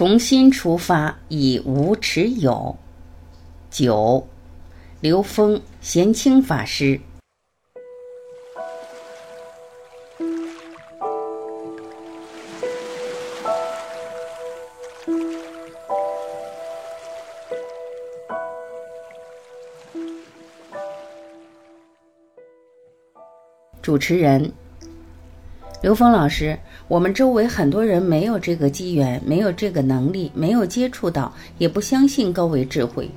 从心出发，以无持有。九，刘峰贤清法师。主持人。刘峰老师，我们周围很多人没有这个机缘，没有这个能力，没有接触到，也不相信高维智慧。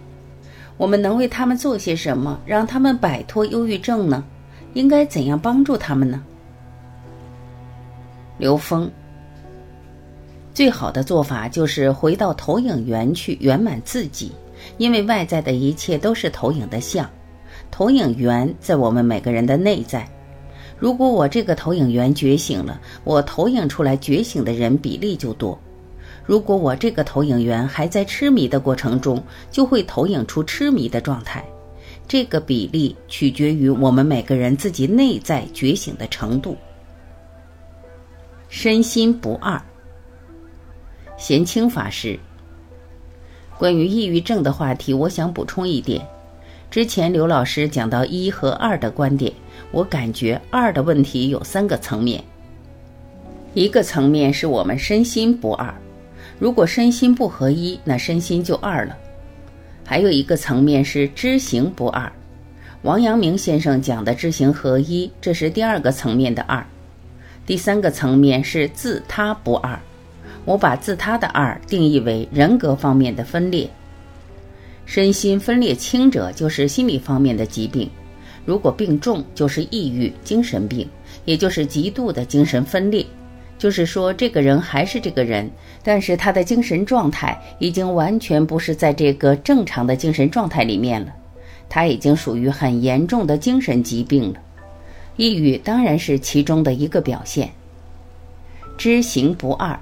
我们能为他们做些什么，让他们摆脱忧郁症呢？应该怎样帮助他们呢？刘峰，最好的做法就是回到投影源去圆满自己，因为外在的一切都是投影的像，投影源在我们每个人的内在。如果我这个投影源觉醒了，我投影出来觉醒的人比例就多；如果我这个投影源还在痴迷的过程中，就会投影出痴迷的状态。这个比例取决于我们每个人自己内在觉醒的程度。身心不二，贤清法师。关于抑郁症的话题，我想补充一点。之前刘老师讲到一和二的观点。我感觉二的问题有三个层面，一个层面是我们身心不二，如果身心不合一，那身心就二了；还有一个层面是知行不二，王阳明先生讲的知行合一，这是第二个层面的二；第三个层面是自他不二，我把自他的二定义为人格方面的分裂，身心分裂轻者就是心理方面的疾病。如果病重，就是抑郁、精神病，也就是极度的精神分裂。就是说，这个人还是这个人，但是他的精神状态已经完全不是在这个正常的精神状态里面了，他已经属于很严重的精神疾病了。抑郁当然是其中的一个表现。知行不二，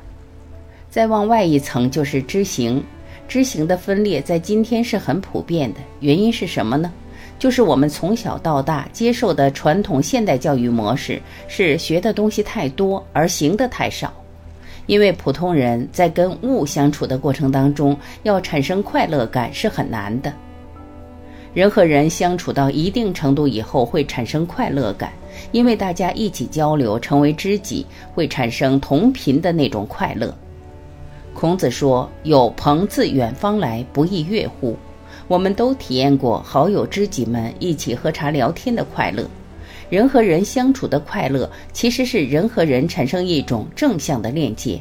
再往外一层就是知行，知行的分裂在今天是很普遍的，原因是什么呢？就是我们从小到大接受的传统现代教育模式是学的东西太多，而行的太少。因为普通人在跟物相处的过程当中，要产生快乐感是很难的。人和人相处到一定程度以后会产生快乐感，因为大家一起交流，成为知己，会产生同频的那种快乐。孔子说：“有朋自远方来，不亦乐乎？”我们都体验过好友知己们一起喝茶聊天的快乐，人和人相处的快乐，其实是人和人产生一种正向的链接。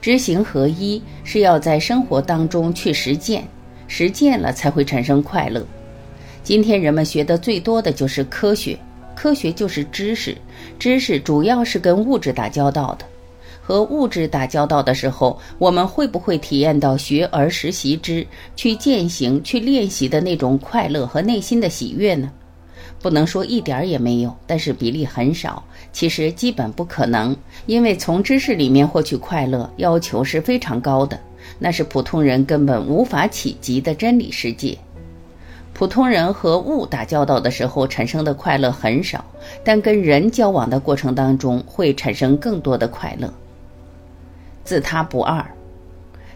知行合一是要在生活当中去实践，实践了才会产生快乐。今天人们学的最多的就是科学，科学就是知识，知识主要是跟物质打交道的。和物质打交道的时候，我们会不会体验到学而时习之、去践行、去练习的那种快乐和内心的喜悦呢？不能说一点儿也没有，但是比例很少。其实基本不可能，因为从知识里面获取快乐要求是非常高的，那是普通人根本无法企及的真理世界。普通人和物打交道的时候产生的快乐很少，但跟人交往的过程当中会产生更多的快乐。自他不二，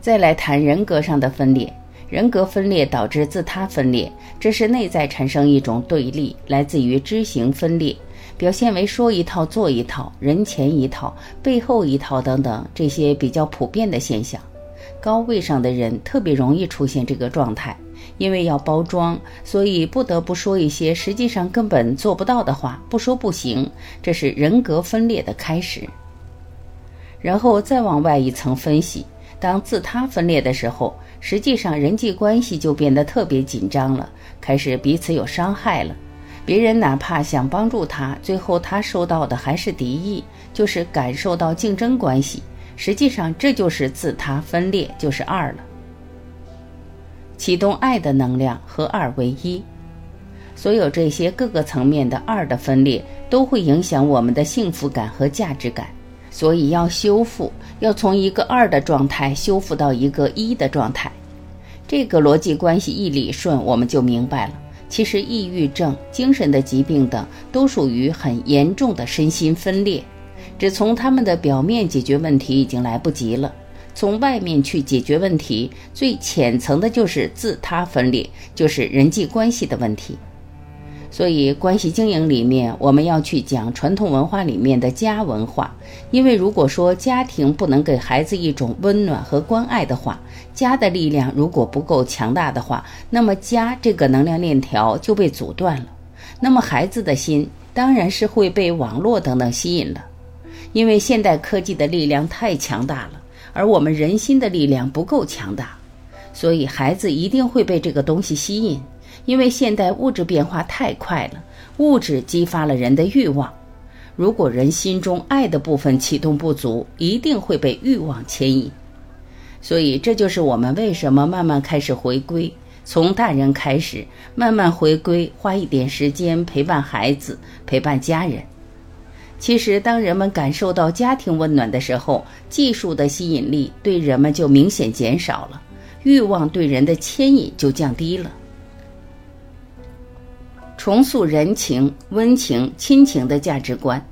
再来谈人格上的分裂。人格分裂导致自他分裂，这是内在产生一种对立，来自于知行分裂，表现为说一套做一套，人前一套，背后一套等等这些比较普遍的现象。高位上的人特别容易出现这个状态，因为要包装，所以不得不说一些实际上根本做不到的话，不说不行。这是人格分裂的开始。然后再往外一层分析，当自他分裂的时候，实际上人际关系就变得特别紧张了，开始彼此有伤害了。别人哪怕想帮助他，最后他受到的还是敌意，就是感受到竞争关系。实际上这就是自他分裂，就是二了。启动爱的能量和二为一，所有这些各个层面的二的分裂，都会影响我们的幸福感和价值感。所以要修复，要从一个二的状态修复到一个一的状态，这个逻辑关系一理顺，我们就明白了。其实抑郁症、精神的疾病等都属于很严重的身心分裂，只从他们的表面解决问题已经来不及了。从外面去解决问题，最浅层的就是自他分裂，就是人际关系的问题。所以，关系经营里面，我们要去讲传统文化里面的家文化。因为如果说家庭不能给孩子一种温暖和关爱的话，家的力量如果不够强大的话，那么家这个能量链条就被阻断了。那么孩子的心当然是会被网络等等吸引了，因为现代科技的力量太强大了，而我们人心的力量不够强大，所以孩子一定会被这个东西吸引。因为现代物质变化太快了，物质激发了人的欲望。如果人心中爱的部分启动不足，一定会被欲望牵引。所以，这就是我们为什么慢慢开始回归，从大人开始，慢慢回归，花一点时间陪伴孩子，陪伴家人。其实，当人们感受到家庭温暖的时候，技术的吸引力对人们就明显减少了，欲望对人的牵引就降低了。重塑人情、温情、亲情的价值观。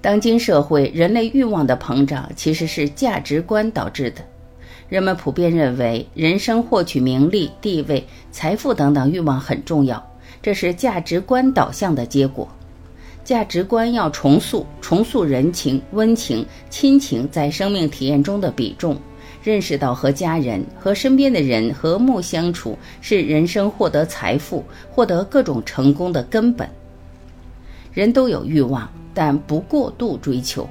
当今社会，人类欲望的膨胀其实是价值观导致的。人们普遍认为，人生获取名利、地位、财富等等欲望很重要，这是价值观导向的结果。价值观要重塑，重塑人情、温情、亲情在生命体验中的比重。认识到和家人、和身边的人和睦相处是人生获得财富、获得各种成功的根本。人都有欲望，但不过度追求。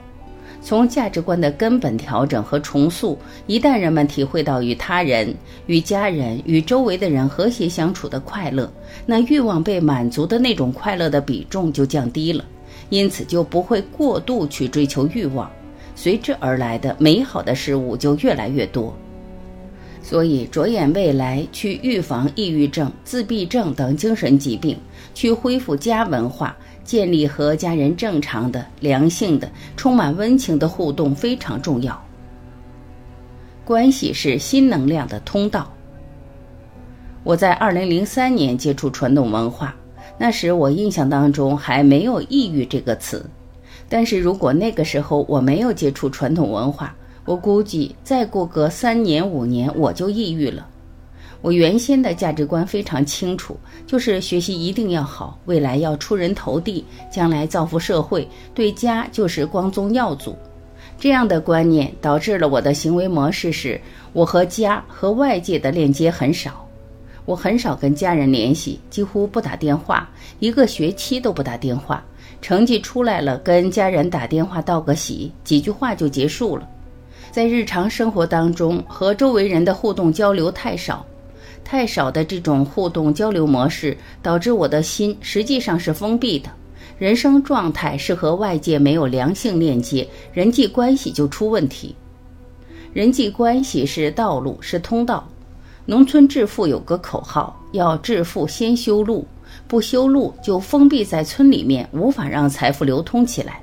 从价值观的根本调整和重塑，一旦人们体会到与他人、与家人、与周围的人和谐相处的快乐，那欲望被满足的那种快乐的比重就降低了，因此就不会过度去追求欲望。随之而来的美好的事物就越来越多，所以着眼未来，去预防抑郁症、自闭症等精神疾病，去恢复家文化，建立和家人正常的、良性的、充满温情的互动非常重要。关系是新能量的通道。我在二零零三年接触传统文化，那时我印象当中还没有抑郁这个词。但是如果那个时候我没有接触传统文化，我估计再过个三年五年我就抑郁了。我原先的价值观非常清楚，就是学习一定要好，未来要出人头地，将来造福社会，对家就是光宗耀祖。这样的观念导致了我的行为模式是，我和家和外界的链接很少，我很少跟家人联系，几乎不打电话，一个学期都不打电话。成绩出来了，跟家人打电话道个喜，几句话就结束了。在日常生活当中，和周围人的互动交流太少，太少的这种互动交流模式，导致我的心实际上是封闭的。人生状态是和外界没有良性链接，人际关系就出问题。人际关系是道路，是通道。农村致富有个口号：要致富先修路。不修路就封闭在村里面，无法让财富流通起来。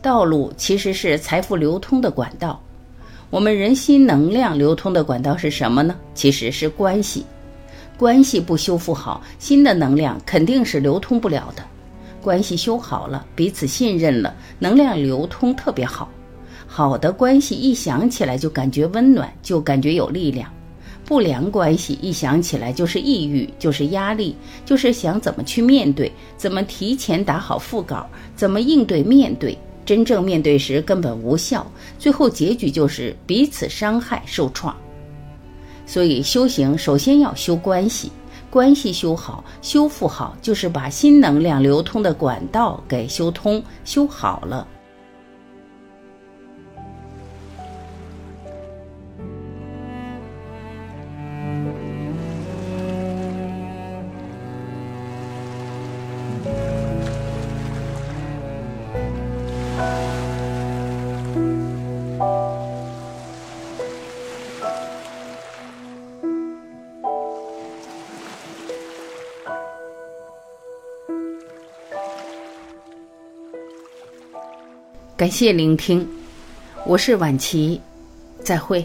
道路其实是财富流通的管道。我们人心能量流通的管道是什么呢？其实是关系。关系不修复好，新的能量肯定是流通不了的。关系修好了，彼此信任了，能量流通特别好。好的关系一想起来就感觉温暖，就感觉有力量。不良关系一想起来就是抑郁，就是压力，就是想怎么去面对，怎么提前打好副稿，怎么应对面对，真正面对时根本无效，最后结局就是彼此伤害受创。所以修行首先要修关系，关系修好、修复好，就是把新能量流通的管道给修通、修好了。感谢聆听，我是婉琪，再会。